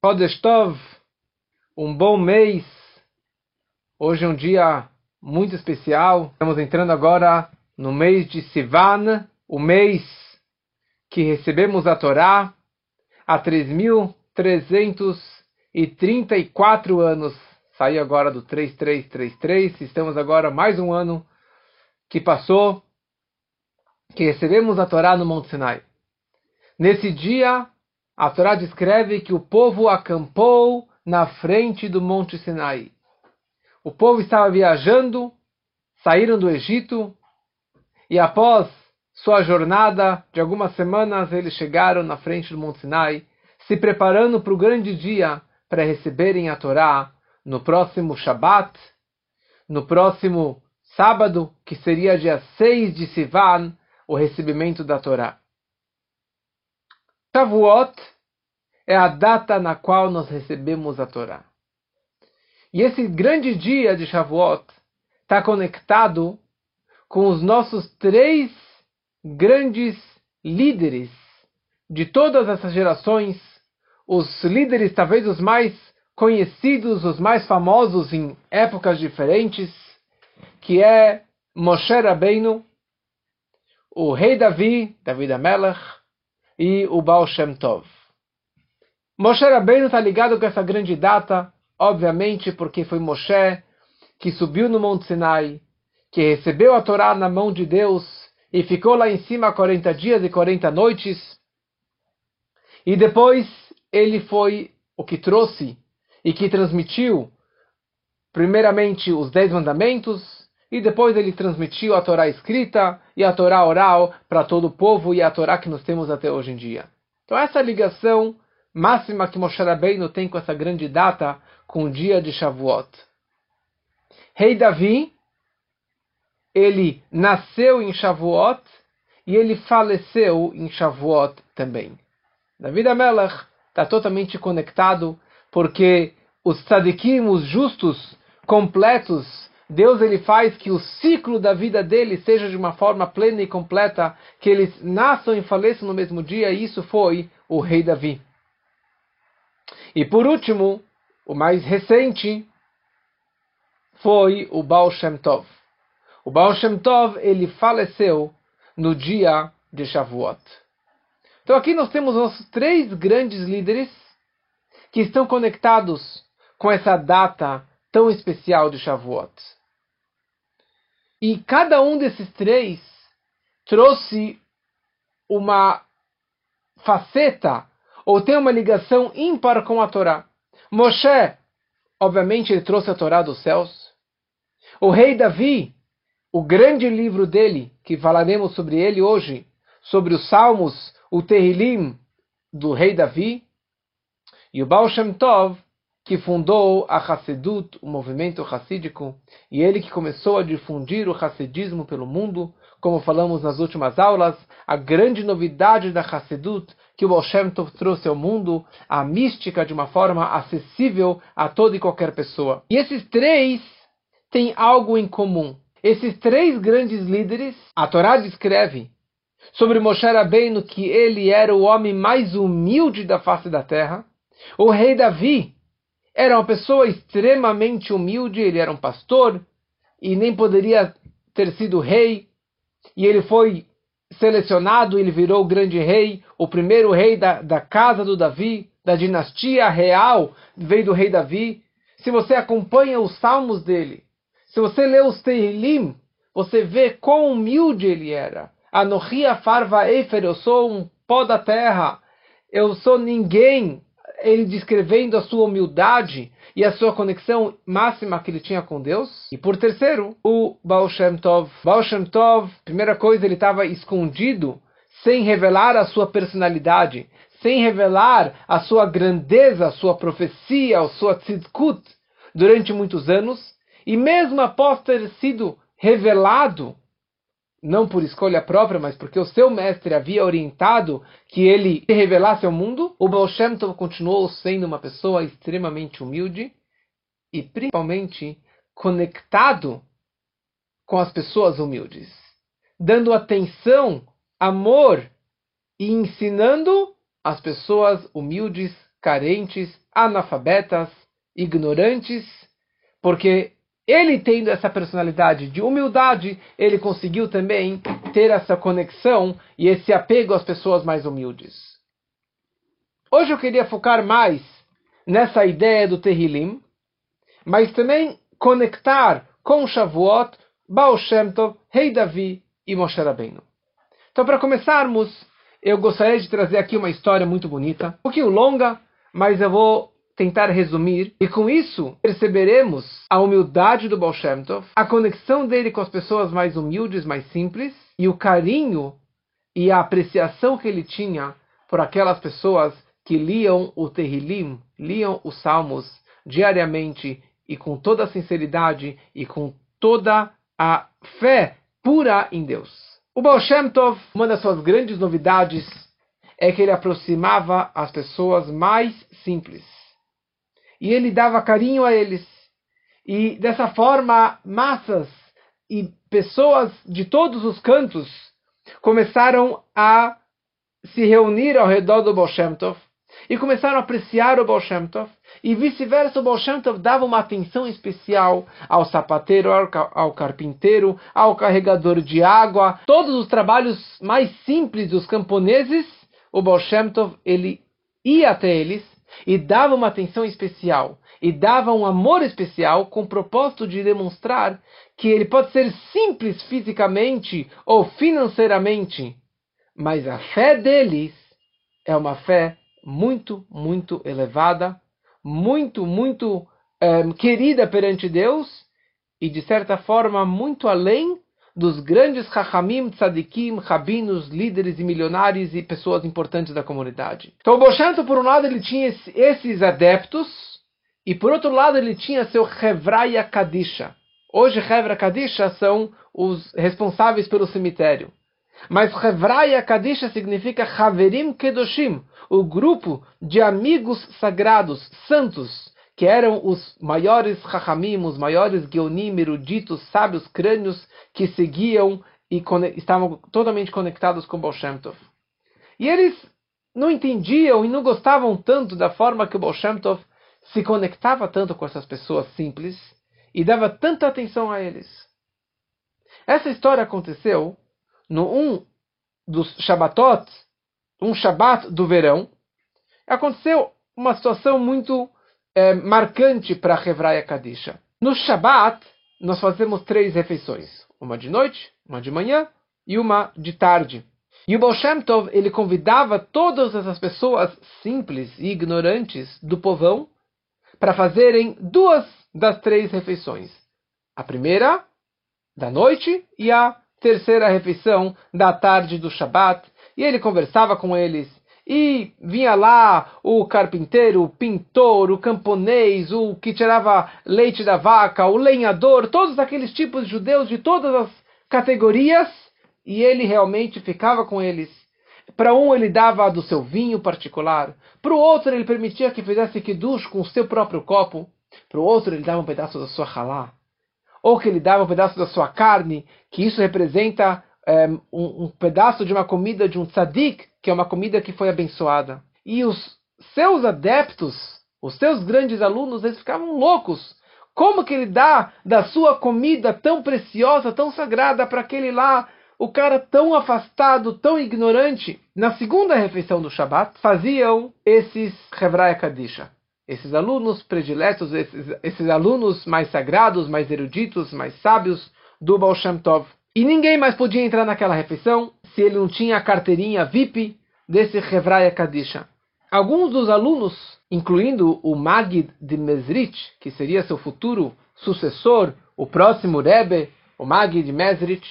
Chodesh Tov, um bom mês. Hoje é um dia muito especial. Estamos entrando agora no mês de Sivan, o mês que recebemos a Torá há 3.334 anos. Saiu agora do 3333. Estamos agora mais um ano que passou que recebemos a Torá no Monte Sinai. Nesse dia, a Torá descreve que o povo acampou na frente do Monte Sinai. O povo estava viajando, saíram do Egito e após sua jornada de algumas semanas eles chegaram na frente do Monte Sinai, se preparando para o grande dia para receberem a Torá no próximo Shabat, no próximo sábado, que seria dia 6 de Sivan, o recebimento da Torá. Shavuot é a data na qual nós recebemos a Torá. E esse grande dia de Shavuot está conectado com os nossos três grandes líderes de todas essas gerações, os líderes talvez os mais conhecidos, os mais famosos em épocas diferentes, que é Moshe Rabbeinu, o rei Davi, David Amelech, e o Baal Shem Tov. Moshe Rabbeinu está ligado com essa grande data, obviamente porque foi Moshe que subiu no Monte Sinai, que recebeu a Torá na mão de Deus e ficou lá em cima 40 dias e 40 noites. E depois ele foi o que trouxe e que transmitiu, primeiramente, os Dez Mandamentos, e depois ele transmitiu a Torá escrita e a Torá oral para todo o povo e a Torá que nós temos até hoje em dia. Então essa ligação máxima que Moshe Rabbeinu tem com essa grande data, com o dia de Shavuot. Rei Davi, ele nasceu em Shavuot e ele faleceu em Shavuot também. Davi Amelech está totalmente conectado porque os tzadikim, os justos, completos, Deus ele faz que o ciclo da vida dele seja de uma forma plena e completa, que eles nasçam e faleçam no mesmo dia, e isso foi o rei Davi. E por último, o mais recente, foi o Baal Shem Tov. O Baal Shem Tov, ele faleceu no dia de Shavuot. Então aqui nós temos nossos três grandes líderes que estão conectados com essa data tão especial de Shavuot. E cada um desses três trouxe uma faceta ou tem uma ligação ímpar com a Torá. Moshe, obviamente, ele trouxe a Torá dos céus. O rei Davi, o grande livro dele, que falaremos sobre ele hoje, sobre os Salmos, o Terrilim do rei Davi. E o Baal Shem Tov, que fundou a Hassedut, o movimento hassídico, e ele que começou a difundir o hassidismo pelo mundo, como falamos nas últimas aulas, a grande novidade da Hassedut que o Baal Tov trouxe ao mundo, a mística de uma forma acessível a toda e qualquer pessoa. E esses três têm algo em comum. Esses três grandes líderes, a Torá descreve sobre Moshe Rabbeinu que ele era o homem mais humilde da face da terra, o rei Davi, era uma pessoa extremamente humilde, ele era um pastor e nem poderia ter sido rei. E ele foi selecionado, ele virou o grande rei, o primeiro rei da, da casa do Davi, da dinastia real, veio do rei Davi. Se você acompanha os salmos dele, se você lê os Tehillim, você vê quão humilde ele era. Anohia farva efer, eu sou um pó da terra, eu sou ninguém, ele descrevendo a sua humildade e a sua conexão máxima que ele tinha com Deus. E por terceiro, o Baal Shem Tov. Baal Shem Tov, primeira coisa, ele estava escondido, sem revelar a sua personalidade, sem revelar a sua grandeza, a sua profecia, a sua tzidkut, durante muitos anos. E mesmo após ter sido revelado não por escolha própria, mas porque o seu mestre havia orientado que ele revelasse ao mundo, o Baal continuou sendo uma pessoa extremamente humilde e principalmente conectado com as pessoas humildes, dando atenção, amor e ensinando as pessoas humildes carentes, analfabetas, ignorantes, porque ele tendo essa personalidade de humildade, ele conseguiu também ter essa conexão e esse apego às pessoas mais humildes. Hoje eu queria focar mais nessa ideia do Tehillim, mas também conectar com Shavuot, Baal Shem Tov, Rei Davi e Moshe Rabbeinu. Então, para começarmos, eu gostaria de trazer aqui uma história muito bonita, um pouquinho longa, mas eu vou tentar resumir, e com isso perceberemos a humildade do Baal Shem Tov, a conexão dele com as pessoas mais humildes, mais simples, e o carinho e a apreciação que ele tinha por aquelas pessoas que liam o Tehillim, liam os Salmos diariamente e com toda a sinceridade e com toda a fé pura em Deus. O Baal Shem Tov, uma das suas grandes novidades é que ele aproximava as pessoas mais simples e ele dava carinho a eles. E dessa forma, massas e pessoas de todos os cantos começaram a se reunir ao redor do Baal Tov e começaram a apreciar o Baal Tov. E vice-versa, o Baal Tov dava uma atenção especial ao sapateiro, ao, ao carpinteiro, ao carregador de água. Todos os trabalhos mais simples dos camponeses, o Baal Tov, ele ia até eles e dava uma atenção especial e dava um amor especial com o propósito de demonstrar que ele pode ser simples fisicamente ou financeiramente, mas a fé deles é uma fé muito, muito elevada, muito, muito é, querida perante Deus e de certa forma muito além dos grandes Chachamim, Tzadikim, Rabinos, líderes e milionários e pessoas importantes da comunidade. Então o Boshanto, por um lado, ele tinha esses adeptos, e por outro lado, ele tinha seu Hevraya Kadisha. Hoje, Hevra Kadisha são os responsáveis pelo cemitério. Mas Hevraya Kadisha significa Haverim Kedoshim, o grupo de amigos sagrados, santos, que eram os maiores Chachamim, os maiores Geonim, eruditos, sábios, crânios, que seguiam e estavam totalmente conectados com Baal Shem Tov. E eles não entendiam e não gostavam tanto da forma que o Baal Shem Tov se conectava tanto com essas pessoas simples e dava tanta atenção a eles. Essa história aconteceu no um dos Shabbatot, um Shabbat do verão. Aconteceu uma situação muito é, marcante para a Hevraya Kadisha. No Shabat, nós fazemos três refeições. Uma de noite, uma de manhã e uma de tarde. E o Baal Shem Tov, ele convidava todas essas pessoas simples e ignorantes do povão para fazerem duas das três refeições. A primeira da noite e a terceira refeição da tarde do Shabat. E ele conversava com eles e vinha lá o carpinteiro, o pintor, o camponês, o que tirava leite da vaca, o lenhador, todos aqueles tipos de judeus de todas as categorias, e ele realmente ficava com eles. Para um ele dava do seu vinho particular, para o outro ele permitia que fizesse kiddush com o seu próprio copo, para o outro ele dava um pedaço da sua halá, ou que ele dava um pedaço da sua carne, que isso representa um, um, pedaço de uma comida de um tzadik, que é uma comida que foi abençoada. E os seus adeptos, os seus grandes alunos, eles ficavam loucos. Como que ele dá da sua comida tão preciosa, tão sagrada para aquele lá, o cara tão afastado, tão ignorante? Na segunda refeição do Shabat, faziam esses Hevraya Kadisha. Esses alunos prediletos, esses, esses alunos mais sagrados, mais eruditos, mais sábios do Baal Shem Tov. E ninguém mais podia entrar naquela refeição se ele não tinha a carteirinha VIP desse Hevraya Kadisha. Alguns dos alunos, incluindo o Magid de Mesrit, que seria seu futuro sucessor, o próximo Rebbe, o Magid de Mesrit.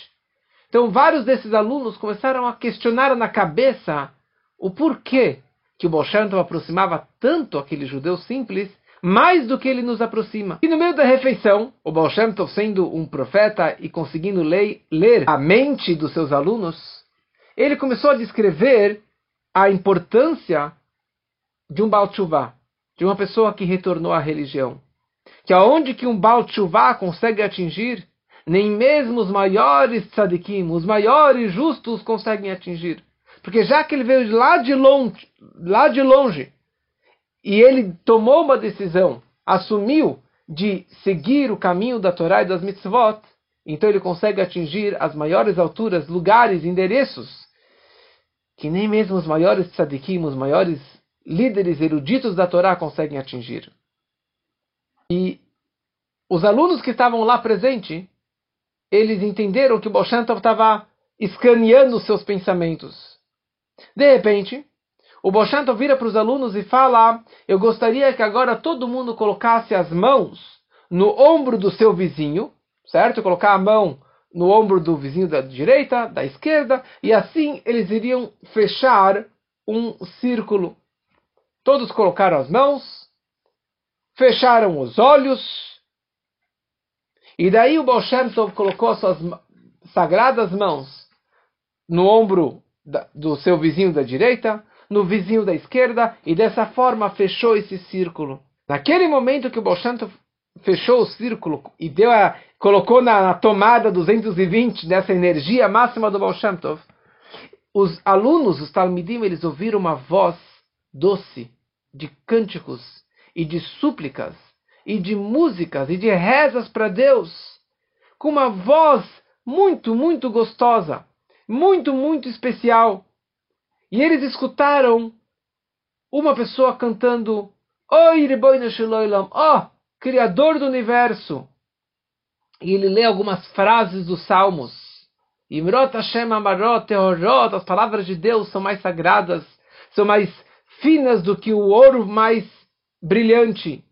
Então, vários desses alunos começaram a questionar na cabeça o porquê que o Baal aproximava tanto aquele judeu simples mais do que ele nos aproxima. E no meio da refeição, o Baal Shem Tov, sendo um profeta e conseguindo ler, ler a mente dos seus alunos, ele começou a descrever a importância de um Baal Tshuva, de uma pessoa que retornou à religião. Que aonde que um Baal Tshuva consegue atingir, nem mesmo os maiores tzadikim, os maiores justos conseguem atingir. Porque já que ele veio lá de longe, lá de longe e ele tomou uma decisão, assumiu de seguir o caminho da Torá e das mitzvot, então ele consegue atingir as maiores alturas, lugares, endereços, que nem mesmo os maiores tzadikim, os maiores líderes eruditos da Torá conseguem atingir. E os alunos que estavam lá presentes, eles entenderam que o estava escaneando seus pensamentos. De repente, o Bolshantov vira para os alunos e fala: Eu gostaria que agora todo mundo colocasse as mãos no ombro do seu vizinho, certo? Colocar a mão no ombro do vizinho da direita, da esquerda, e assim eles iriam fechar um círculo. Todos colocaram as mãos, fecharam os olhos, e daí o Baal colocou suas sagradas mãos no ombro do seu vizinho da direita, no vizinho da esquerda, e dessa forma fechou esse círculo. Naquele momento que o Tov fechou o círculo e deu a, colocou na, na tomada 220 dessa energia máxima do Baal Shem Tov, os alunos, os Talmidim, eles ouviram uma voz doce de cânticos e de súplicas e de músicas e de rezas para Deus, com uma voz muito, muito gostosa, muito, muito especial. E eles escutaram uma pessoa cantando Oi, ó, oh, Criador do Universo. E ele lê algumas frases dos Salmos. Amarot as palavras de Deus são mais sagradas, são mais finas do que o ouro mais brilhante.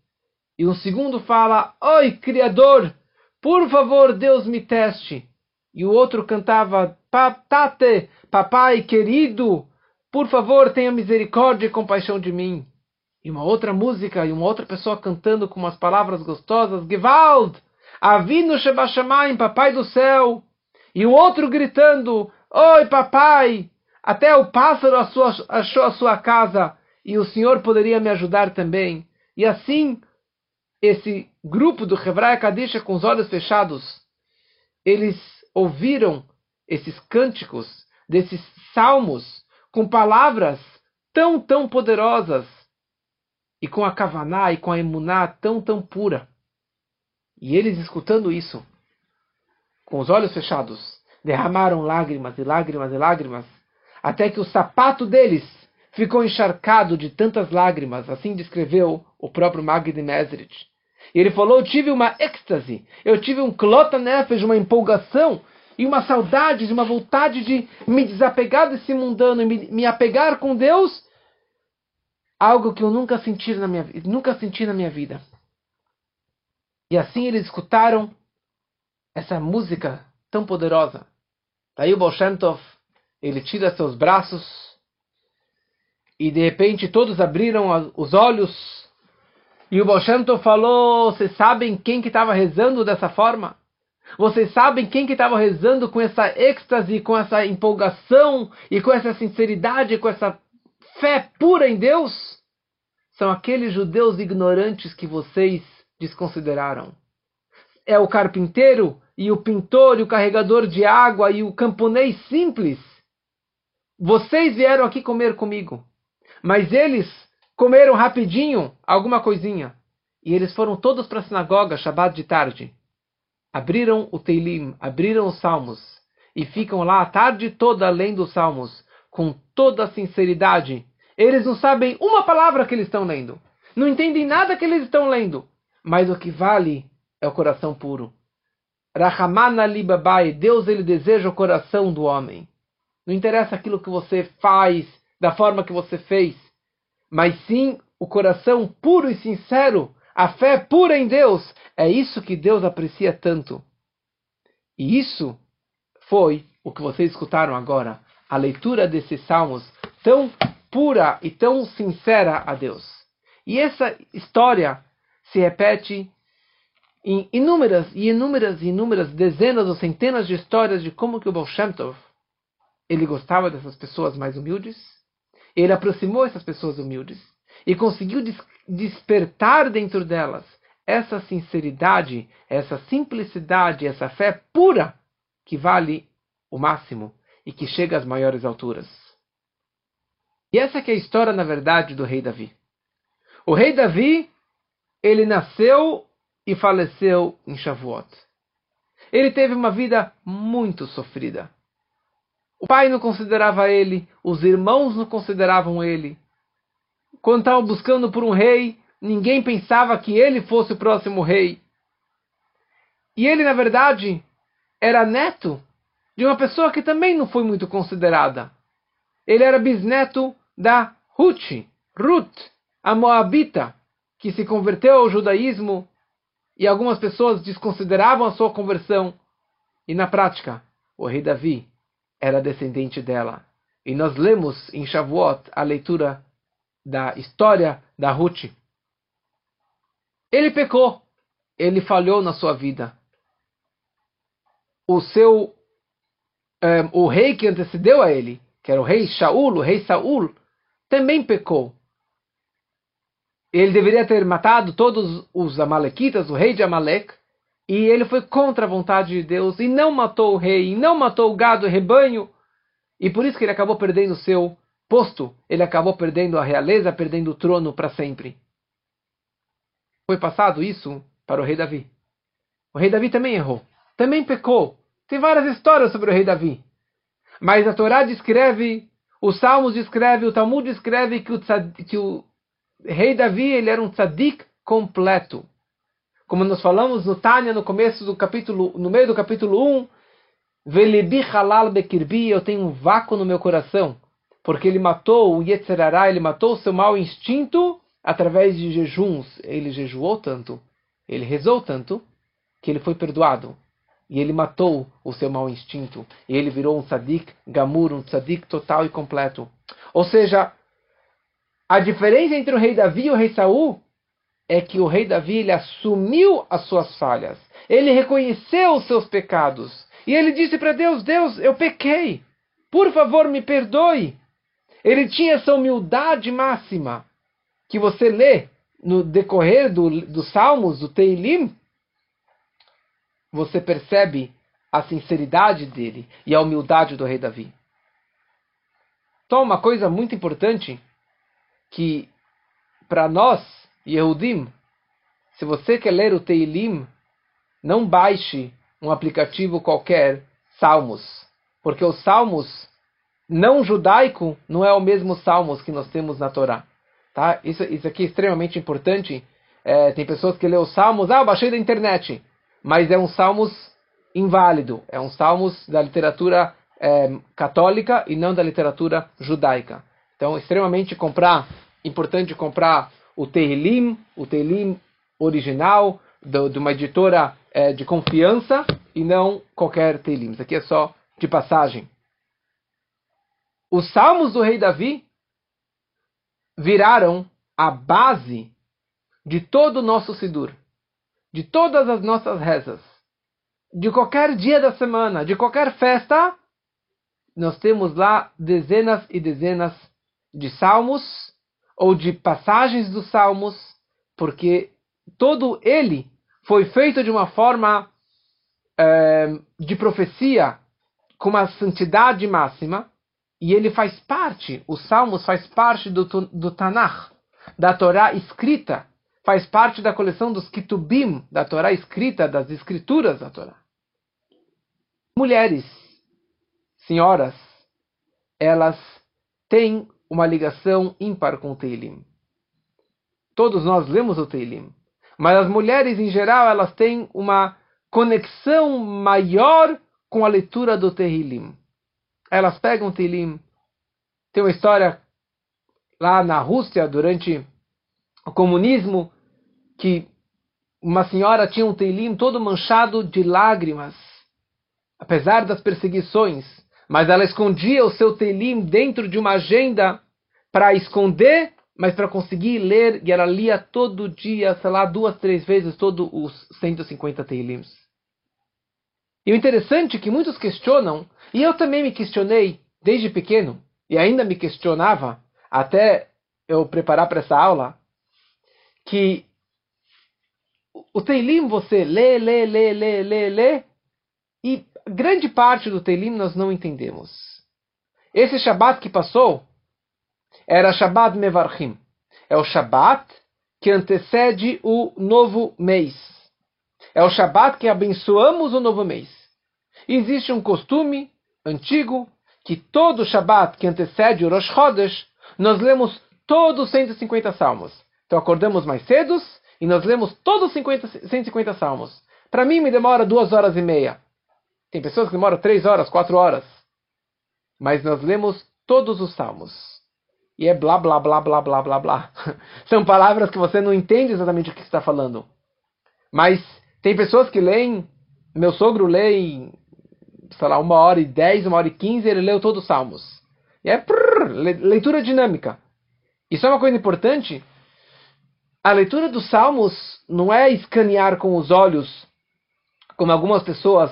E um segundo fala: Oi, Criador, por favor, Deus me teste. E o outro cantava: Tate, papai querido, por favor, tenha misericórdia e compaixão de mim. E uma outra música, e uma outra pessoa cantando com umas palavras gostosas: Gewalt, Avinu Shebashamayim, papai do céu. E o outro gritando: Oi, papai, até o pássaro achou a sua casa e o senhor poderia me ajudar também. E assim esse grupo do Hebraia Kadisha com os olhos fechados, eles ouviram esses cânticos, desses salmos, com palavras tão, tão poderosas, e com a Kavaná e com a Emuná tão, tão pura. E eles escutando isso, com os olhos fechados, derramaram lágrimas e lágrimas e lágrimas, até que o sapato deles ficou encharcado de tantas lágrimas, assim descreveu o próprio Magdi Mesrit. E ele falou: Eu tive uma êxtase, eu tive um clota nefesh, uma empolgação e uma saudade, uma vontade de me desapegar desse mundano e me, me apegar com Deus, algo que eu nunca senti na minha, nunca senti na minha vida. E assim eles escutaram essa música tão poderosa. Daí o Bolshentov, ele tira seus braços e de repente todos abriram os olhos e o Bolshemto falou: Vocês sabem quem que estava rezando dessa forma? Vocês sabem quem que estava rezando com essa êxtase, com essa empolgação e com essa sinceridade, com essa fé pura em Deus? São aqueles judeus ignorantes que vocês desconsideraram. É o carpinteiro e o pintor e o carregador de água e o camponês simples. Vocês vieram aqui comer comigo. Mas eles comeram rapidinho alguma coisinha. E eles foram todos para a sinagoga, Shabbat de tarde. Abriram o Teilim, abriram os Salmos. E ficam lá a tarde toda lendo os Salmos, com toda a sinceridade. Eles não sabem uma palavra que eles estão lendo. Não entendem nada que eles estão lendo. Mas o que vale é o coração puro. Rahamana libabai, Deus ele deseja o coração do homem. Não interessa aquilo que você faz, da forma que você fez mas sim o coração puro e sincero, a fé pura em Deus. É isso que Deus aprecia tanto. E isso foi o que vocês escutaram agora, a leitura desses salmos tão pura e tão sincera a Deus. E essa história se repete em inúmeras e inúmeras e inúmeras dezenas ou centenas de histórias de como que o Baal Shem Tov, ele gostava dessas pessoas mais humildes, ele aproximou essas pessoas humildes e conseguiu des despertar dentro delas essa sinceridade, essa simplicidade, essa fé pura que vale o máximo e que chega às maiores alturas. E essa é a história, na verdade, do rei Davi. O rei Davi, ele nasceu e faleceu em Shavuot. Ele teve uma vida muito sofrida. O pai não considerava ele, os irmãos não consideravam ele. Quando estavam buscando por um rei, ninguém pensava que ele fosse o próximo rei. E ele, na verdade, era neto de uma pessoa que também não foi muito considerada. Ele era bisneto da Ruth, Ruth, a Moabita, que se converteu ao judaísmo e algumas pessoas desconsideravam a sua conversão. E na prática, o rei Davi era descendente dela. E nós lemos em Shavuot a leitura da história da Ruth. Ele pecou, ele falhou na sua vida. O seu um, eh, o rei que antecedeu a ele, que era o rei Shaul, o rei Saul, também pecou. Ele deveria ter matado todos os amalequitas, o rei de Amalek, e ele foi contra a vontade de Deus e não matou o rei, e não matou o gado e rebanho, e por isso que ele acabou perdendo o seu posto, ele acabou perdendo a realeza, perdendo o trono para sempre. Foi passado isso para o rei Davi. O rei Davi também errou, também pecou. Tem várias histórias sobre o rei Davi. Mas a Torá descreve, os Salmos descreve, o Talmud descreve que o, que o rei Davi ele era um tzadik completo. Como nós falamos no Tânia, no começo do capítulo, no meio do capítulo 1, Velibi halal bekirbi, eu tenho um vácuo no meu coração, porque ele matou o Yetzerará, ele matou o seu mau instinto através de jejuns. Ele jejuou tanto, ele rezou tanto, que ele foi perdoado. E ele matou o seu mau instinto. E ele virou um tzadik gamur, um tzadik total e completo. Ou seja, a diferença entre o rei Davi e o rei Saul é que o rei Davi ele assumiu as suas falhas. Ele reconheceu os seus pecados. E ele disse para Deus: Deus, eu pequei. Por favor, me perdoe. Ele tinha essa humildade máxima que você lê no decorrer do, dos Salmos, do Teilim. Você percebe a sinceridade dele e a humildade do rei Davi. Então, uma coisa muito importante que para nós, Yehudim, se você quer ler o Teilim, não baixe um aplicativo qualquer, Salmos, porque os Salmos não judaico não é o mesmo Salmos que nós temos na Torá. Tá? Isso, isso aqui é extremamente importante. É, tem pessoas que lêem os Salmos, ah, baixei da internet, mas é um Salmos inválido, é um Salmos da literatura é, católica e não da literatura judaica. Então, extremamente comprar, importante comprar o Tehillim, o Tehillim original, do, de uma editora é, de confiança e não qualquer Tehillim. Isso aqui é só de passagem. Os salmos do rei Davi viraram a base de todo o nosso Sidur, de todas as nossas rezas, de qualquer dia da semana, de qualquer festa, nós temos lá dezenas e dezenas de salmos ou de passagens dos salmos, porque todo ele foi feito de uma forma é, de profecia com uma santidade máxima e ele faz parte, os salmos faz parte do, do Tanakh, da Torá escrita, faz parte da coleção dos Kitubim, da Torá escrita, das escrituras da Torá. Mulheres, senhoras, elas têm uma ligação ímpar com o Teilim. Todos nós lemos o Teilim, mas as mulheres em geral elas têm uma conexão maior com a leitura do Teilim. Elas pegam Teilim. Tem uma história lá na Rússia durante o comunismo que uma senhora tinha um Teilim todo manchado de lágrimas, apesar das perseguições mas ela escondia o seu Telim dentro de uma agenda para esconder, mas para conseguir ler, e ela lia todo dia, sei lá, duas, três vezes, todos os 150 Telims. E o interessante é que muitos questionam, e eu também me questionei desde pequeno, e ainda me questionava até eu preparar para essa aula, que o Teilim você lê, lê, lê, lê, lê, lê, e grande parte do Teilim nós não entendemos. Esse Shabat que passou era Shabat Mevarchim. É o Shabat que antecede o novo mês. É o Shabat que abençoamos o novo mês. existe um costume antigo que todo Shabat que antecede o Rosh Chodesh, nós lemos todos os 150 salmos. Então acordamos mais cedo e nós lemos todos os 50, 150 salmos. Para mim me demora duas horas e meia. Tem pessoas que demoram três horas, quatro horas. Mas nós lemos todos os salmos. E é blá, blá, blá, blá, blá, blá, blá. São palavras que você não entende exatamente o que está falando. Mas tem pessoas que leem, meu sogro lê em, sei lá, uma hora e dez, uma hora e quinze, ele leu todos os salmos. E é prrr, leitura dinâmica. Isso é uma coisa importante. A leitura dos salmos não é escanear com os olhos, como algumas pessoas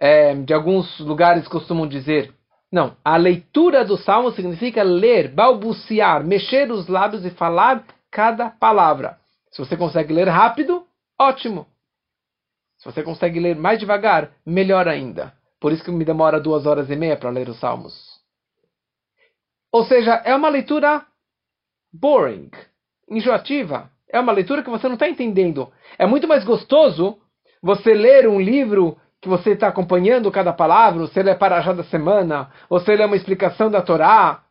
é, de alguns lugares costumam dizer. Não, a leitura do salmo significa ler, balbuciar, mexer os lábios e falar cada palavra. Se você consegue ler rápido, ótimo. Se você consegue ler mais devagar, melhor ainda. Por isso que me demora duas horas e meia para ler os salmos. Ou seja, é uma leitura boring, enjoativa. É uma leitura que você não está entendendo. É muito mais gostoso você ler um livro que você está acompanhando cada palavra, você lê Parajá da semana, você lê uma explicação da Torá,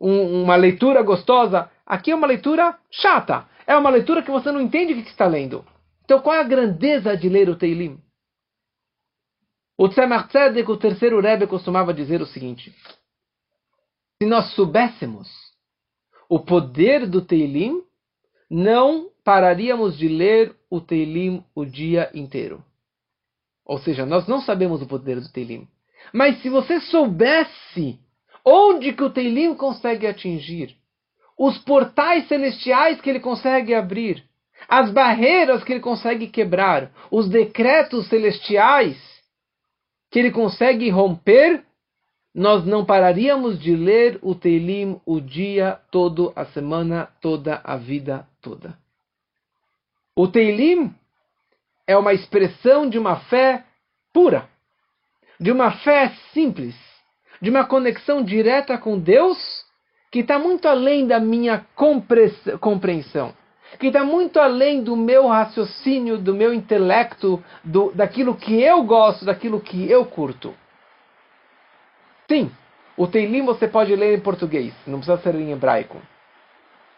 um, uma leitura gostosa. Aqui é uma leitura chata. É uma leitura que você não entende o que está lendo. Então qual é a grandeza de ler o Teilim? O Tzemach Tzedek, o terceiro Rebbe, costumava dizer o seguinte: Se nós soubéssemos o poder do Teilim, não pararíamos de ler o Teilim o dia inteiro. Ou seja, nós não sabemos o poder do Teilim. Mas se você soubesse onde que o Teilim consegue atingir, os portais celestiais que ele consegue abrir, as barreiras que ele consegue quebrar, os decretos celestiais que ele consegue romper, nós não pararíamos de ler o Teilim o dia todo, a semana toda, a vida toda. O Teilim é uma expressão de uma fé pura, de uma fé simples, de uma conexão direta com Deus que está muito além da minha compreensão, que está muito além do meu raciocínio, do meu intelecto, do, daquilo que eu gosto, daquilo que eu curto. Sim, o Teilim você pode ler em português, não precisa ser em hebraico.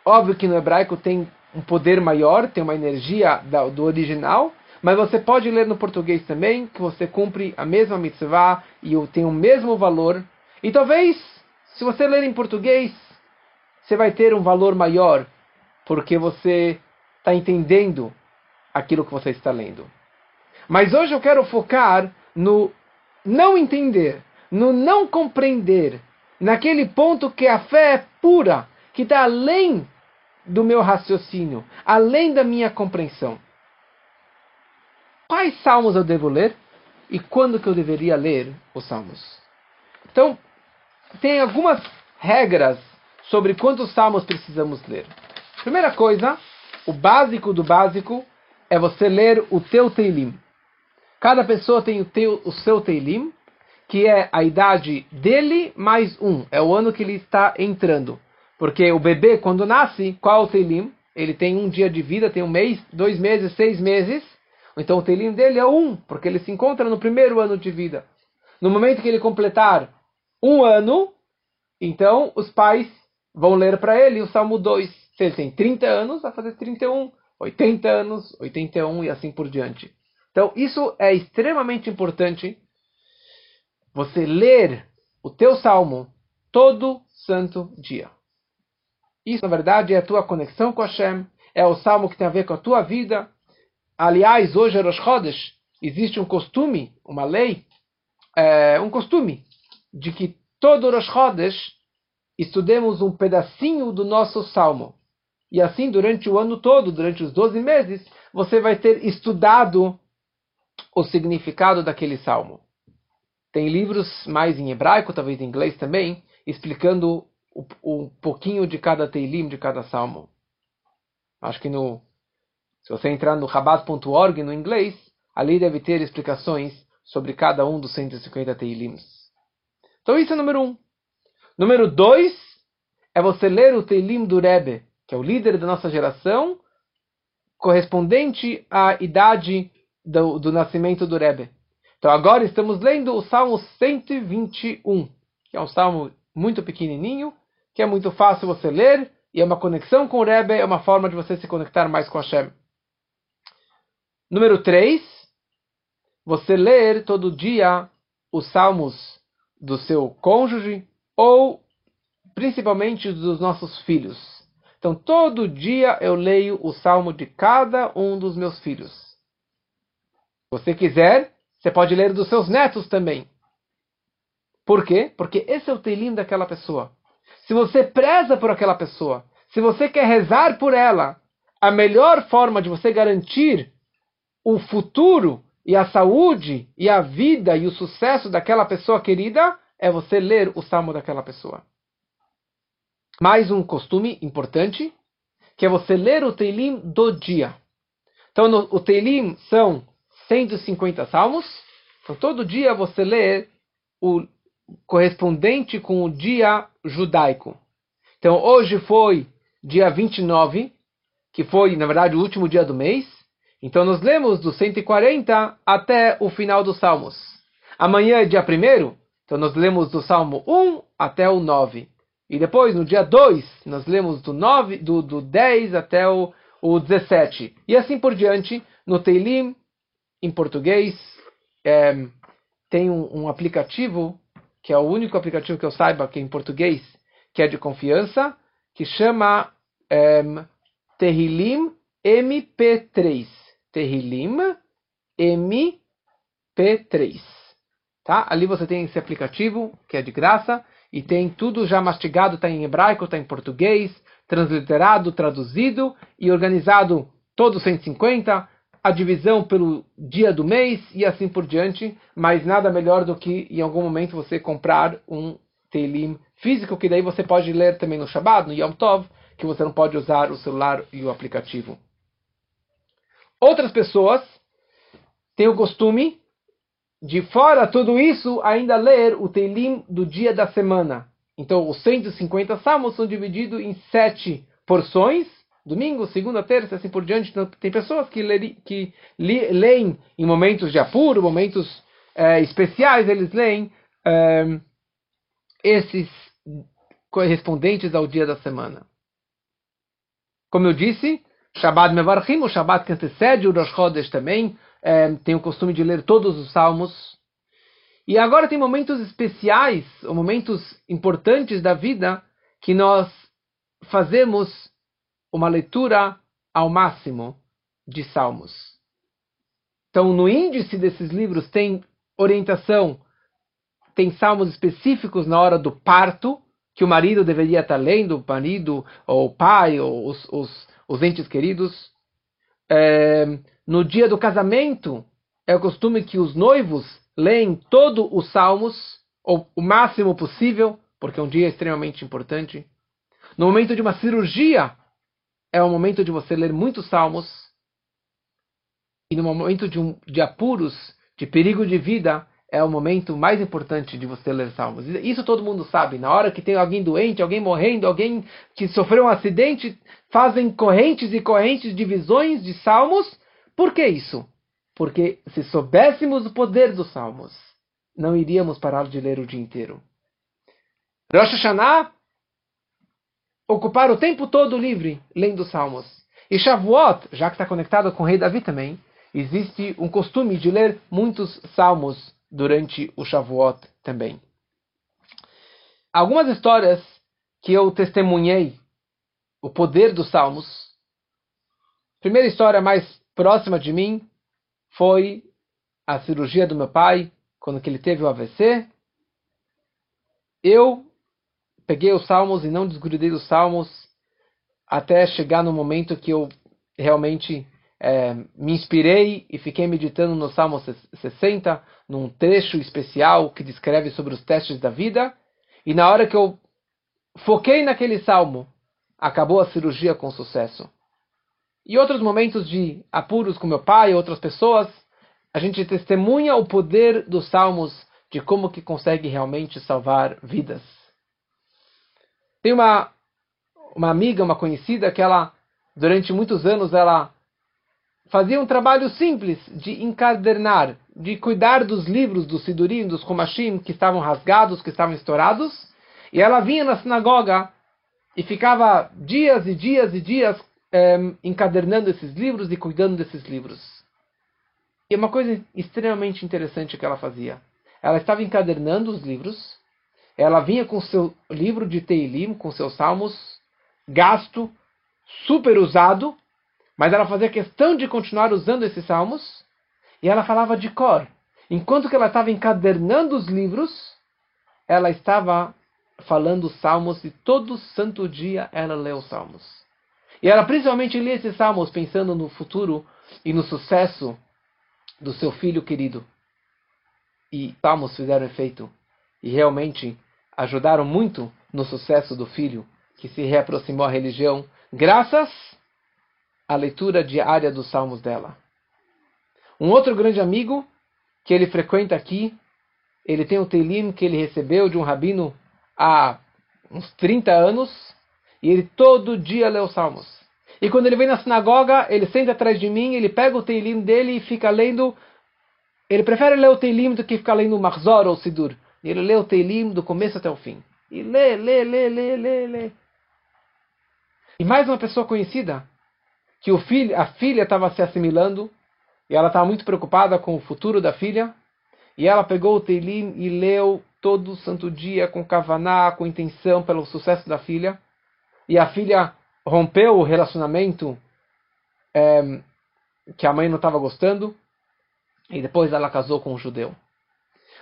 Óbvio que no hebraico tem um poder maior, tem uma energia do original, mas você pode ler no português também, que você cumpre a mesma mitzvah e tem o mesmo valor. E talvez, se você ler em português, você vai ter um valor maior, porque você está entendendo aquilo que você está lendo. Mas hoje eu quero focar no não entender, no não compreender, naquele ponto que a fé é pura, que está além do meu raciocínio, além da minha compreensão. Quais salmos eu devo ler e quando que eu deveria ler os salmos? Então, tem algumas regras sobre quantos salmos precisamos ler. Primeira coisa, o básico do básico é você ler o teu Teilim. Cada pessoa tem o, teu, o seu Teilim, que é a idade dele mais um. É o ano que ele está entrando. Porque o bebê, quando nasce, qual é o Teilim? Ele tem um dia de vida, tem um mês, dois meses, seis meses. Então o Teilim dele é um, porque ele se encontra no primeiro ano de vida. No momento que ele completar um ano, então os pais vão ler para ele o Salmo 2. Ele tem 30 anos, vai fazer 31, 80 anos, 81 e assim por diante. Então isso é extremamente importante. Você ler o teu salmo todo santo dia. Isso, na verdade, é a tua conexão com Hashem, é o salmo que tem a ver com a tua vida. Aliás, hoje é Rosh Chodesh, existe um costume, uma lei, é, um costume, de que todo Rosh Chodesh estudemos um pedacinho do nosso salmo. E assim, durante o ano todo, durante os 12 meses, você vai ter estudado o significado daquele salmo. Tem livros mais em hebraico, talvez em inglês também, explicando um pouquinho de cada Teilim, de cada salmo. Acho que no, se você entrar no rabat.org no inglês, ali deve ter explicações sobre cada um dos 150 Teilims. Então isso é número um. Número dois é você ler o Teilim do Rebbe que é o líder da nossa geração, correspondente à idade do, do nascimento do Rebbe. Então agora estamos lendo o Salmo 121, que é um salmo muito pequenininho, que é muito fácil você ler, e é uma conexão com o Rebbe, é uma forma de você se conectar mais com Hashem. Número 3, você ler todo dia os salmos do seu cônjuge ou principalmente dos nossos filhos. Então, todo dia eu leio o salmo de cada um dos meus filhos. Se você quiser, você pode ler dos seus netos também. Por quê? Porque esse é o telim daquela pessoa. Se você preza por aquela pessoa, se você quer rezar por ela, a melhor forma de você garantir o futuro e a saúde e a vida e o sucesso daquela pessoa querida é você ler o salmo daquela pessoa. Mais um costume importante, que é você ler o Teilim do dia. Então, no, o Teilim são 150 salmos. Então, todo dia você lê o correspondente com o dia judaico. Então, hoje foi dia 29, que foi, na verdade, o último dia do mês. Então, nós lemos do 140 até o final dos salmos. Amanhã é dia 1 então nós lemos do salmo 1 até o 9. E depois, no dia 2, nós lemos do, 9, do, do 10 até o, o 17. E assim por diante, no Teilim, em português, é, tem um, um, aplicativo, que é o único aplicativo que eu saiba que é em português, que é de confiança, que chama é, Terrilim MP3. Terrilim MP3. Tá? Ali você tem esse aplicativo, que é de graça, e tem tudo já mastigado, está em hebraico, está em português, transliterado, traduzido e organizado todos 150, a divisão pelo dia do mês e assim por diante, mas nada melhor do que em algum momento você comprar um Teilim físico, que daí você pode ler também no Shabbat, no Yom Tov, que você não pode usar o celular e o aplicativo. Outras pessoas têm o costume de fora tudo isso, ainda ler o Teilim do dia da semana. Então, os 150 salmos são divididos em sete porções, domingo, segunda, terça, assim por diante. Então, tem pessoas que, que leem em momentos de apuro, momentos é, especiais, eles leem é, esses correspondentes ao dia da semana. Como eu disse, Shabbat Mevarchim, o Shabbat que antecede o Rosh Chodesh também, é, tem o costume de ler todos os salmos. E agora tem momentos especiais, ou momentos importantes da vida, que nós fazemos uma leitura ao máximo de salmos. Então, no índice desses livros tem orientação, tem salmos específicos na hora do parto, que o marido deveria estar lendo, o marido, ou o pai, ou os, os, os entes queridos. É, no dia do casamento, é o costume que os noivos leem todos os salmos, ou o máximo possível, porque é um dia extremamente importante. No momento de uma cirurgia, é o momento de você ler muitos salmos. E no momento de, um, de apuros, de perigo de vida, é o momento mais importante de você ler salmos. Isso todo mundo sabe. Na hora que tem alguém doente, alguém morrendo, alguém que sofreu um acidente, fazem correntes e correntes de visões de salmos por que isso? Porque se soubéssemos o poder dos salmos, não iríamos parar de ler o dia inteiro. Rosh Hashanah, ocupar o tempo todo livre lendo salmos. E Shavuot, já que está conectado com o rei Davi também, existe um costume de ler muitos salmos durante o Shavuot também. Algumas histórias que eu testemunhei o poder dos salmos. Primeira história mais próxima de mim foi a cirurgia do meu pai, quando ele teve o AVC. Eu peguei os salmos e não desgrudei dos salmos até chegar no momento que eu realmente é, me inspirei e fiquei meditando no Salmo 60, num trecho especial que descreve sobre os testes da vida. E na hora que eu foquei naquele salmo, acabou a cirurgia com sucesso e outros momentos de apuros com meu pai e outras pessoas, a gente testemunha o poder dos salmos de como que consegue realmente salvar vidas. Tem uma uma amiga, uma conhecida, que ela, durante muitos anos, ela fazia um trabalho simples de encadernar, de cuidar dos livros, dos sidurim, dos komashim, que estavam rasgados, que estavam estourados, e ela vinha na sinagoga e ficava dias e dias e dias é, encadernando esses livros e cuidando desses livros. E uma coisa extremamente interessante que ela fazia. Ela estava encadernando os livros, ela vinha com seu livro de Teilim, com seus salmos, gasto, super usado, mas ela fazia questão de continuar usando esses salmos, e ela falava de cor. Enquanto que ela estava encadernando os livros, ela estava falando os salmos e todo santo dia ela lê os salmos. E ela principalmente lia esses salmos pensando no futuro e no sucesso do seu filho querido. E salmos fizeram efeito e realmente ajudaram muito no sucesso do filho que se reaproximou à religião, graças à leitura diária dos salmos dela. Um outro grande amigo que ele frequenta aqui, ele tem o Telim que ele recebeu de um rabino há uns 30 anos, e ele todo dia lê os salmos. E quando ele vem na sinagoga, ele senta atrás de mim, ele pega o Teilim dele e fica lendo. Ele prefere ler o Teilim do que ficar lendo o Marzor ou o Sidur. Ele lê o Teilim do começo até o fim. E lê, lê, lê, lê, lê, lê. E mais uma pessoa conhecida, que o filho, a filha estava se assimilando, e ela estava muito preocupada com o futuro da filha, e ela pegou o Teilim e leu todo santo dia com kavaná, com intenção pelo sucesso da filha. E a filha rompeu o relacionamento é, que a mãe não estava gostando, e depois ela casou com um judeu.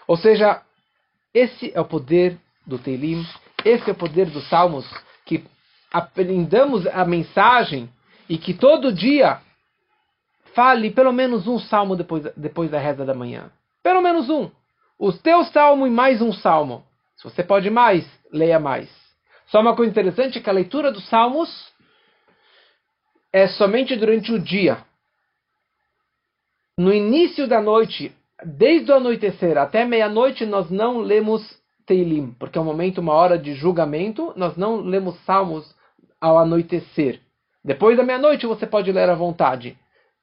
Ou seja, esse é o poder do Teilim, esse é o poder dos Salmos, que aprendamos a mensagem e que todo dia fale pelo menos um salmo depois, depois da reza da manhã. Pelo menos um. O teu salmo e mais um salmo. Se você pode mais, leia mais. Só uma coisa interessante é que a leitura dos salmos é somente durante o dia. No início da noite, desde o anoitecer até meia-noite, nós não lemos Teilim, porque é um momento, uma hora de julgamento, nós não lemos salmos ao anoitecer. Depois da meia-noite você pode ler à vontade.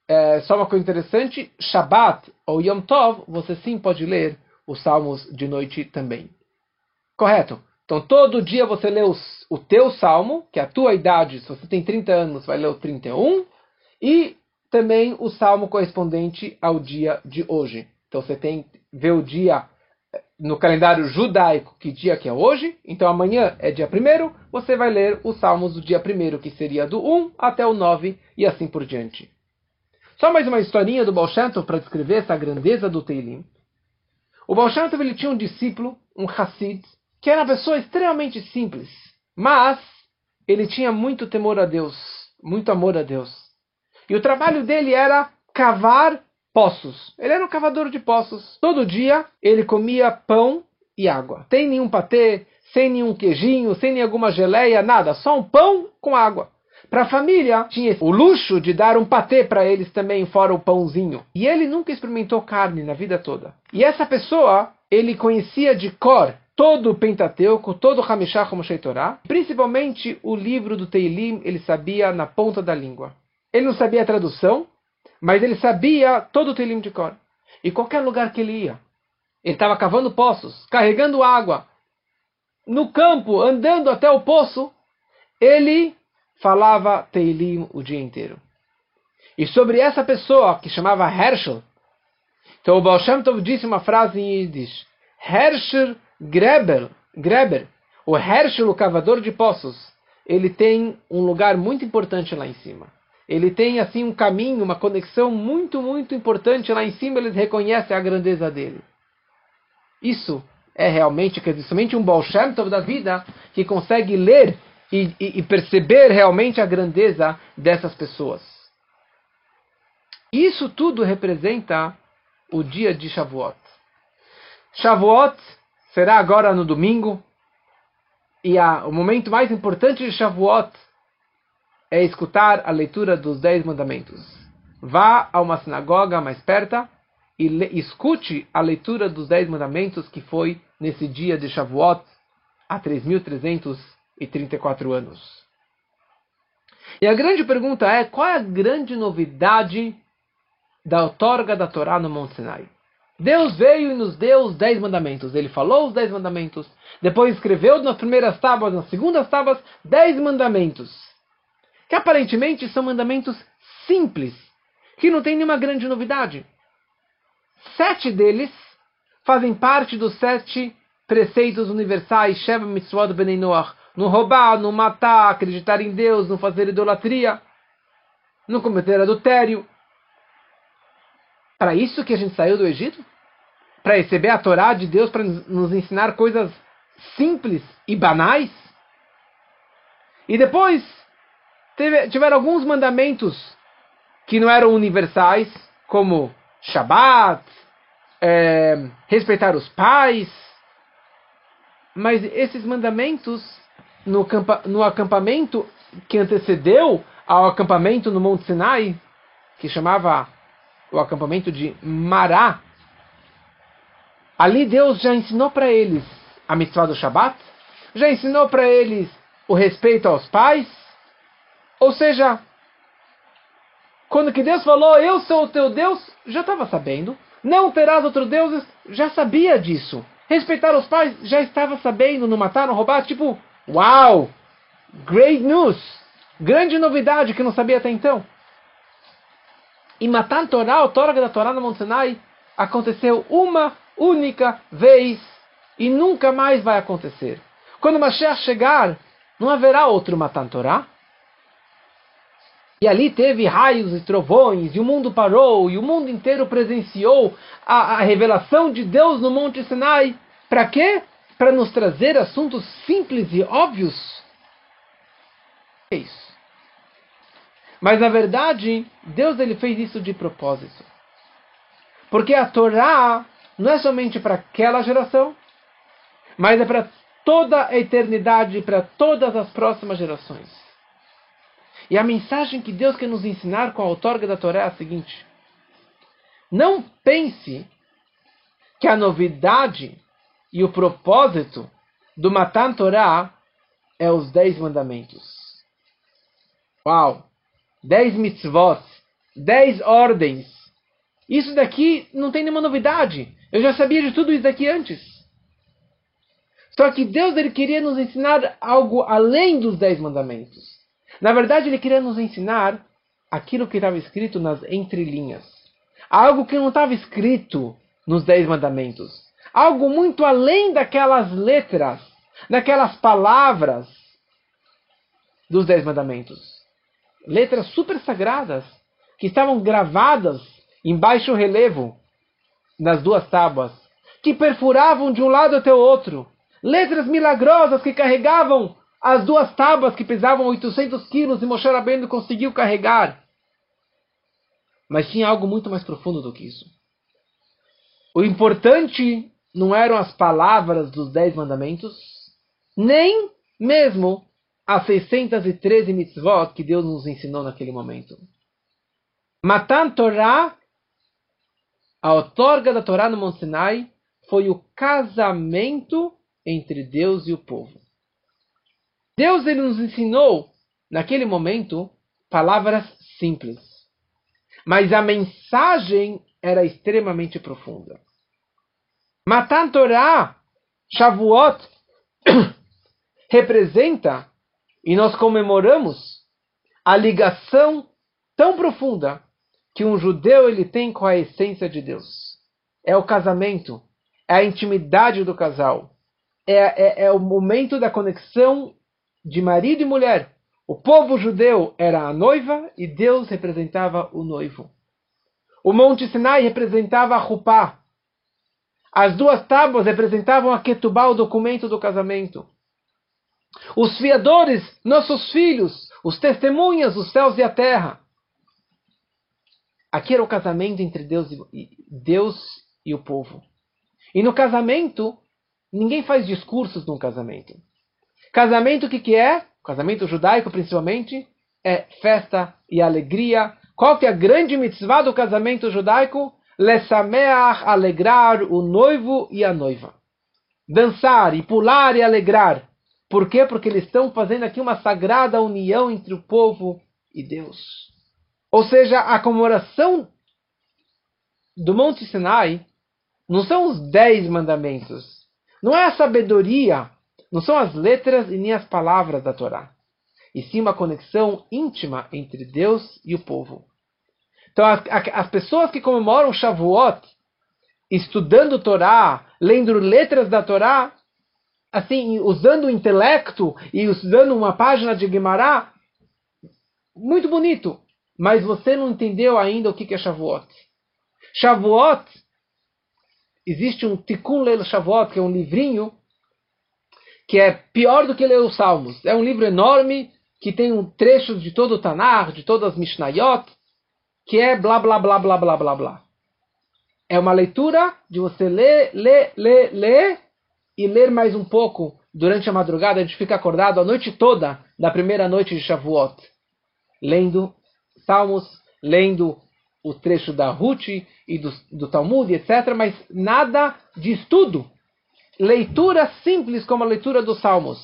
É, só uma coisa interessante, Shabbat ou Yom Tov, você sim pode ler os salmos de noite também. Correto? Então todo dia você lê os, o teu salmo, que é a tua idade, se você tem 30 anos, vai ler o 31, e também o salmo correspondente ao dia de hoje. Então você tem ver o dia eh, no calendário judaico, que dia que é hoje. Então amanhã é dia 1 você vai ler os salmos do dia 1 que seria do 1 até o 9 e assim por diante. Só mais uma historinha do Baal para descrever essa grandeza do Teilim. O Baal ele tinha um discípulo, um Hassid, que era uma pessoa extremamente simples, mas ele tinha muito temor a Deus, muito amor a Deus. E o trabalho dele era cavar poços. Ele era um cavador de poços. Todo dia ele comia pão e água. Sem nenhum patê, sem nenhum queijinho, sem nenhuma geleia, nada. Só um pão com água. Para a família, tinha o luxo de dar um patê para eles também, fora o pãozinho. E ele nunca experimentou carne na vida toda. E essa pessoa, ele conhecia de cor todo o Pentateuco, todo o Hamishah Moshe Torah, principalmente o livro do Teilim, ele sabia na ponta da língua. Ele não sabia a tradução, mas ele sabia todo o Teilim de cor. E qualquer lugar que ele ia, ele estava cavando poços, carregando água, no campo, andando até o poço, ele falava Teilim o dia inteiro. E sobre essa pessoa, que chamava Herschel, então o Baal Shem Tov disse uma frase em Yiddish, Herschel Greber, Greber, o Herschel, o cavador de poços, ele tem um lugar muito importante lá em cima. Ele tem assim um caminho, uma conexão muito, muito importante lá em cima, ele reconhece a grandeza dele. Isso é realmente, quer dizer, somente um Baal da vida que consegue ler e, e, e perceber realmente a grandeza dessas pessoas. Isso tudo representa o dia de Shavuot. Shavuot será agora no domingo, e a, o momento mais importante de Shavuot é escutar a leitura dos Dez Mandamentos. Vá a uma sinagoga mais perto e le, escute a leitura dos Dez Mandamentos que foi nesse dia de Shavuot, há 3.300 e 34 anos. E a grande pergunta é: qual é a grande novidade da outorga da Torá no Monte Sinai? Deus veio e nos deu os dez mandamentos. Ele falou os dez mandamentos. Depois escreveu nas primeiras tábuas, nas segundas tábuas, dez mandamentos. Que aparentemente são mandamentos simples, que não tem nenhuma grande novidade. Sete deles fazem parte dos sete preceitos universais, Sheva Mitzvot Benei Noach. Não roubar, não matar, acreditar em Deus, não fazer idolatria, não cometer adultério. Para isso que a gente saiu do Egito? Para receber a Torá de Deus, para nos ensinar coisas simples e banais? E depois teve, tiveram alguns mandamentos que não eram universais, como Shabat, é, respeitar os pais. Mas esses mandamentos, no, no acampamento que antecedeu ao acampamento no Monte Sinai, que chamava o acampamento de Mará, ali Deus já ensinou para eles a mitzvah do Shabat, já ensinou para eles o respeito aos pais, ou seja, quando que Deus falou, eu sou o teu Deus, já estava sabendo. Não terás outros deuses, já sabia disso. Respeitar os pais, já estava sabendo. Não matar, não roubar, tipo, uau! Great news! Grande novidade que não sabia até então. E matar a Torá, o Torá da Torá no Monte Sinai, aconteceu uma única vez e nunca mais vai acontecer. Quando Mashiach chegar, não haverá outro Matan Torá. E ali teve raios e trovões, e o mundo parou, e o mundo inteiro presenciou a, a revelação de Deus no Monte Sinai. Para quê? Para nos trazer assuntos simples e óbvios. É isso. Mas na verdade, Deus ele fez isso de propósito. Porque a Torá não é somente para aquela geração, mas é para toda a eternidade, para todas as próximas gerações. E a mensagem que Deus quer nos ensinar com a outorga da Torá é a seguinte: não pense que a novidade e o propósito do Matan Torá é os dez mandamentos. Uau! Dez mitzvot, dez ordens. Isso daqui não tem nenhuma novidade. Eu já sabia de tudo isso daqui antes. Só que Deus ele queria nos ensinar algo além dos dez mandamentos. Na verdade, ele queria nos ensinar aquilo que estava escrito nas entrelinhas. Algo que não estava escrito nos Dez Mandamentos. Algo muito além daquelas letras, daquelas palavras dos Dez Mandamentos. Letras super sagradas que estavam gravadas em baixo relevo nas duas tábuas, que perfuravam de um lado até o outro. Letras milagrosas que carregavam as duas tábuas que pesavam 800 quilos e Moshe Rabbeinu conseguiu carregar. Mas tinha algo muito mais profundo do que isso. O importante não eram as palavras dos Dez Mandamentos, nem mesmo as 613 mitzvot que Deus nos ensinou naquele momento. Matan Torá, a outorga da Torá no Monte Sinai, foi o casamento entre Deus e o povo. Deus ele nos ensinou, naquele momento, palavras simples. Mas a mensagem era extremamente profunda. Matan Torah, Shavuot, representa, e nós comemoramos, a ligação tão profunda que um judeu ele tem com a essência de Deus. É o casamento, é a intimidade do casal, é, é, é o momento da conexão de marido e mulher. O povo judeu era a noiva e Deus representava o noivo. O Monte Sinai representava a Rupá. As duas tábuas representavam a Ketubá, o documento do casamento. Os fiadores, nossos filhos, os testemunhas, os céus e a terra. Aqui era o casamento entre Deus e, Deus e o povo. E no casamento, ninguém faz discursos no casamento. Casamento, o que, que é? Casamento judaico, principalmente, é festa e alegria. Qual que é a grande mitzvah do casamento judaico? Lesameach, alegrar o noivo e a noiva. Dançar e pular e alegrar. Por quê? Porque eles estão fazendo aqui uma sagrada união entre o povo e Deus. Ou seja, a comemoração do Monte Sinai não são os dez mandamentos, não é a sabedoria, não são as letras e nem as palavras da Torá, e sim uma conexão íntima entre Deus e o povo. Então, as, as pessoas que comemoram Shavuot, estudando Torá, lendo letras da Torá, assim, usando o intelecto e usando uma página de Gemara, muito bonito. Mas você não entendeu ainda o que é Shavuot. Shavuot, existe um Tikkun Leil Shavuot, que é um livrinho que é pior do que ler os Salmos. É um livro enorme que tem um trecho de todo o Tanar, de todas as Mishnayot, que é blá blá blá blá blá blá blá. É uma leitura de você ler, ler, ler, ler e ler mais um pouco durante a madrugada. A gente fica acordado a noite toda da primeira noite de Shavuot, lendo Salmos, lendo o trecho da Ruth e do, do Talmud, etc. Mas nada de estudo. Leitura simples como a leitura dos Salmos.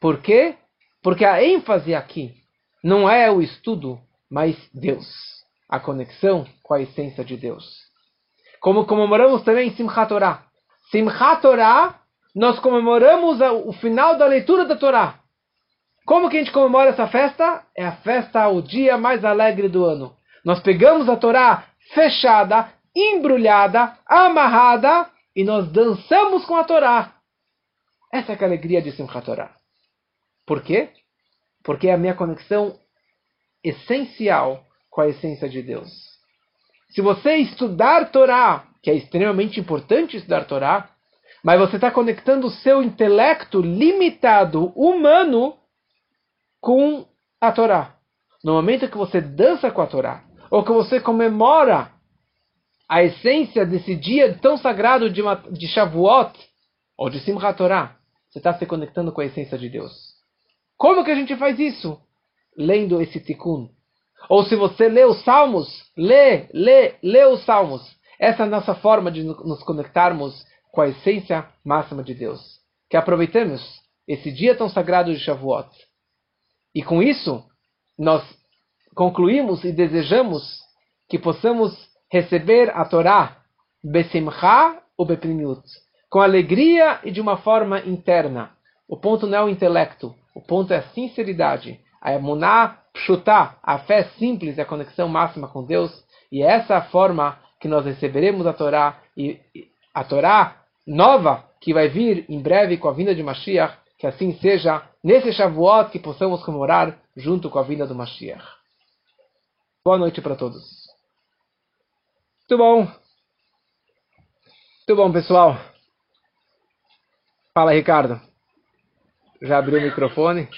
Por quê? Porque a ênfase aqui não é o estudo, mas Deus a conexão com a essência de Deus. Como comemoramos também Simchat Torah. Simchat Torah, nós comemoramos o final da leitura da Torá. Como que a gente comemora essa festa? É a festa, o dia mais alegre do ano. Nós pegamos a Torá fechada, embrulhada, amarrada e nós dançamos com a Torá. Essa é a alegria de Simchat Torah. Por quê? Porque é a minha conexão essencial com a essência de Deus. Se você estudar Torá, que é extremamente importante estudar Torá, mas você está conectando o seu intelecto limitado, humano, com a Torá. No momento que você dança com a Torá, ou que você comemora a essência desse dia tão sagrado de, uma, de Shavuot, ou de Simchat Torah, você está se conectando com a essência de Deus. Como que a gente faz isso? Lendo esse tikkun, ou se você lê os Salmos, lê, lê, lê os Salmos. Essa é a nossa forma de nos conectarmos com a essência máxima de Deus. Que aproveitemos esse dia tão sagrado de Shavuot. E com isso, nós concluímos e desejamos que possamos receber a Torá besimcha ou beprimut, com alegria e de uma forma interna. O ponto não é o intelecto, o ponto é a sinceridade, a emuná pshutá, a fé simples a conexão máxima com Deus, e é essa a forma que nós receberemos a Torá, e a Torá nova, que vai vir em breve com a vinda de Mashiach, que assim seja nesse Shavuot que possamos comemorar junto com a vinda do Mashiach. Boa noite para todos. Muito bom. Muito bom, pessoal. Fala, Ricardo. Já abriu o microfone?